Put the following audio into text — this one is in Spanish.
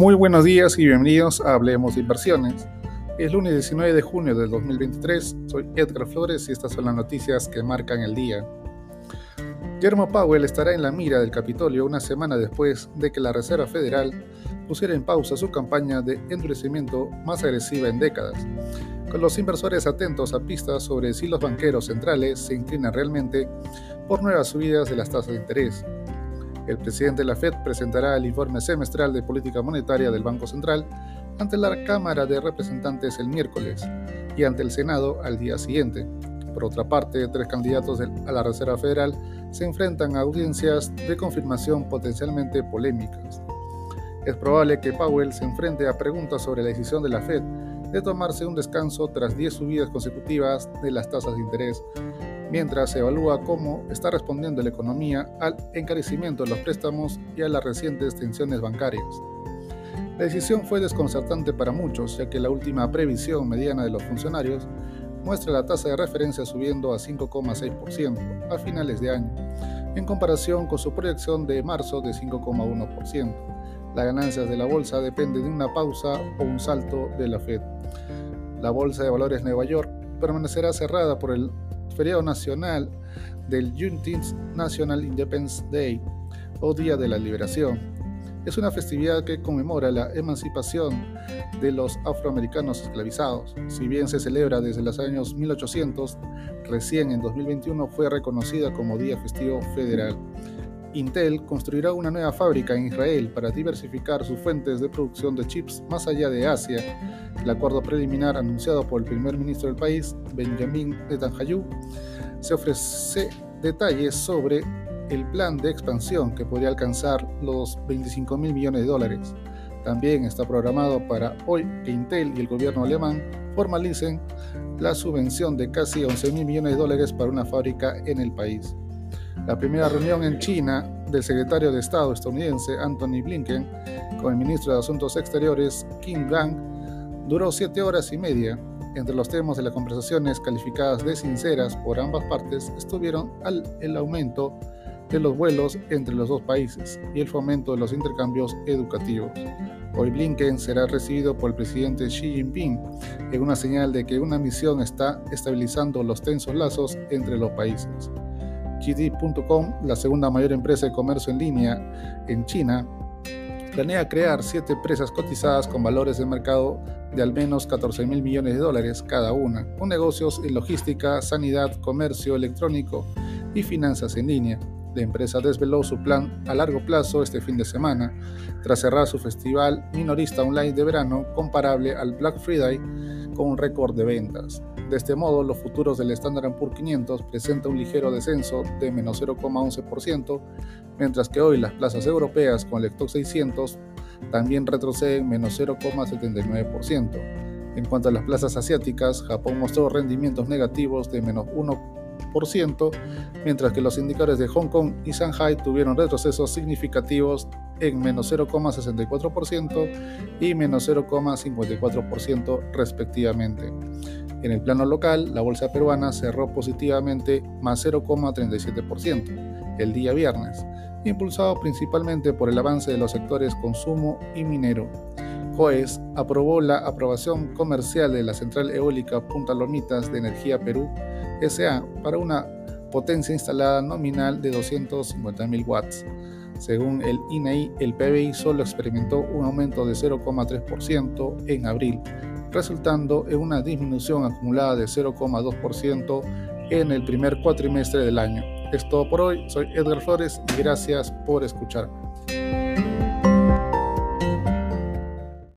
Muy buenos días y bienvenidos a Hablemos de Inversiones. Es lunes 19 de junio del 2023. Soy Edgar Flores y estas son las noticias que marcan el día. Jerome Powell estará en la mira del Capitolio una semana después de que la Reserva Federal pusiera en pausa su campaña de endurecimiento más agresiva en décadas, con los inversores atentos a pistas sobre si los banqueros centrales se inclinan realmente por nuevas subidas de las tasas de interés. El presidente de la Fed presentará el informe semestral de política monetaria del Banco Central ante la Cámara de Representantes el miércoles y ante el Senado al día siguiente. Por otra parte, tres candidatos a la Reserva Federal se enfrentan a audiencias de confirmación potencialmente polémicas. Es probable que Powell se enfrente a preguntas sobre la decisión de la Fed de tomarse un descanso tras 10 subidas consecutivas de las tasas de interés mientras se evalúa cómo está respondiendo la economía al encarecimiento de los préstamos y a las recientes tensiones bancarias. La decisión fue desconcertante para muchos, ya que la última previsión mediana de los funcionarios muestra la tasa de referencia subiendo a 5,6% a finales de año, en comparación con su proyección de marzo de 5,1%. Las ganancias de la bolsa dependen de una pausa o un salto de la Fed. La Bolsa de Valores Nueva York permanecerá cerrada por el feriado nacional del Juneteenth National Independence Day o Día de la Liberación. Es una festividad que conmemora la emancipación de los afroamericanos esclavizados. Si bien se celebra desde los años 1800, recién en 2021 fue reconocida como Día Festivo Federal. Intel construirá una nueva fábrica en Israel para diversificar sus fuentes de producción de chips más allá de Asia. El acuerdo preliminar anunciado por el primer ministro del país, Benjamin Netanyahu, se ofrece detalles sobre el plan de expansión que podría alcanzar los 25 mil millones de dólares. También está programado para hoy que Intel y el gobierno alemán formalicen la subvención de casi 11 mil millones de dólares para una fábrica en el país. La primera reunión en China del secretario de Estado estadounidense Anthony Blinken con el ministro de Asuntos Exteriores Kim Gang duró siete horas y media. Entre los temas de las conversaciones calificadas de sinceras por ambas partes estuvieron el aumento de los vuelos entre los dos países y el fomento de los intercambios educativos. Hoy Blinken será recibido por el presidente Xi Jinping en una señal de que una misión está estabilizando los tensos lazos entre los países. JD.com, la segunda mayor empresa de comercio en línea en China, planea crear siete empresas cotizadas con valores de mercado de al menos 14 mil millones de dólares cada una, con negocios en logística, sanidad, comercio electrónico y finanzas en línea. La empresa desveló su plan a largo plazo este fin de semana, tras cerrar su festival minorista online de verano comparable al Black Friday con un récord de ventas. De este modo, los futuros del Standard Poor's 500 presentan un ligero descenso de menos 0,11%, mientras que hoy las plazas europeas con el stock 600 también retroceden menos 0,79%. En cuanto a las plazas asiáticas, Japón mostró rendimientos negativos de menos 1%, mientras que los indicadores de Hong Kong y Shanghai tuvieron retrocesos significativos en menos 0,64% y menos 0,54% respectivamente. En el plano local, la bolsa peruana cerró positivamente más 0,37% el día viernes, impulsado principalmente por el avance de los sectores consumo y minero. COES aprobó la aprobación comercial de la central eólica Punta Lomitas de Energía Perú SA para una potencia instalada nominal de 250.000 watts. Según el INEI, el PBI solo experimentó un aumento de 0,3% en abril, resultando en una disminución acumulada de 0,2% en el primer cuatrimestre del año. Es todo por hoy, soy Edgar Flores y gracias por escucharme.